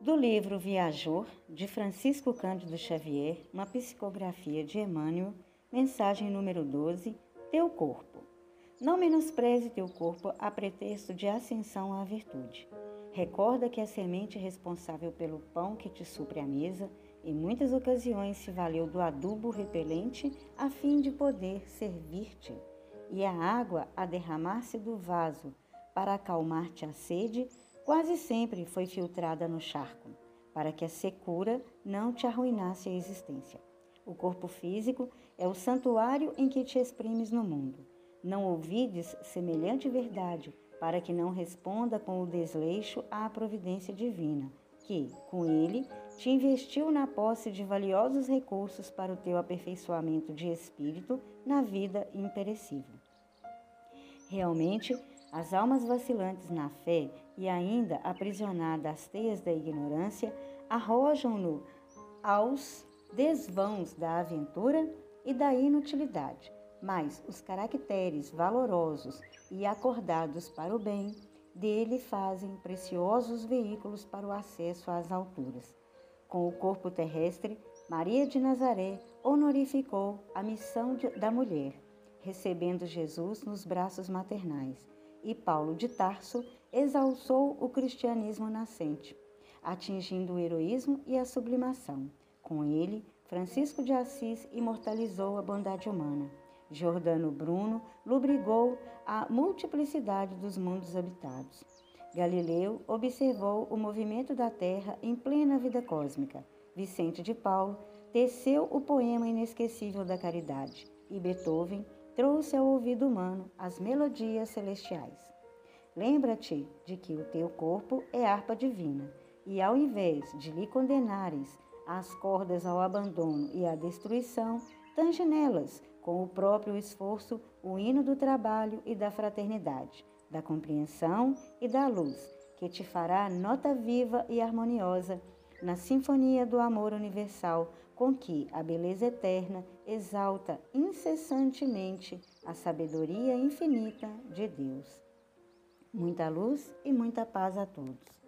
Do livro Viajor, de Francisco Cândido Xavier, uma psicografia de Emmanuel, mensagem número 12, Teu corpo. Não menospreze teu corpo a pretexto de ascensão à virtude. Recorda que a semente responsável pelo pão que te supre a mesa, em muitas ocasiões se valeu do adubo repelente a fim de poder servir-te, e a água a derramar-se do vaso para acalmar-te a sede quase sempre foi filtrada no charco, para que a secura não te arruinasse a existência. O corpo físico é o santuário em que te exprimes no mundo. Não ouvides semelhante verdade, para que não responda com o desleixo à providência divina, que, com ele, te investiu na posse de valiosos recursos para o teu aperfeiçoamento de espírito na vida imperecível. Realmente, as almas vacilantes na fé e ainda aprisionadas às teias da ignorância arrojam-no aos desvãos da aventura e da inutilidade. Mas os caracteres valorosos e acordados para o bem dele fazem preciosos veículos para o acesso às alturas. Com o corpo terrestre, Maria de Nazaré honorificou a missão da mulher, recebendo Jesus nos braços maternais e Paulo de Tarso exalçou o cristianismo nascente, atingindo o heroísmo e a sublimação. Com ele, Francisco de Assis imortalizou a bondade humana. Giordano Bruno lubrigou a multiplicidade dos mundos habitados. Galileu observou o movimento da Terra em plena vida cósmica. Vicente de Paulo teceu o poema inesquecível da caridade. E Beethoven trouxe ao ouvido humano as melodias celestiais. Lembra-te de que o teu corpo é harpa divina, e ao invés de lhe condenares as cordas ao abandono e à destruição, tange nelas, com o próprio esforço, o hino do trabalho e da fraternidade, da compreensão e da luz, que te fará nota viva e harmoniosa na sinfonia do amor universal com que a beleza eterna exalta incessantemente a sabedoria infinita de Deus. Muita luz e muita paz a todos.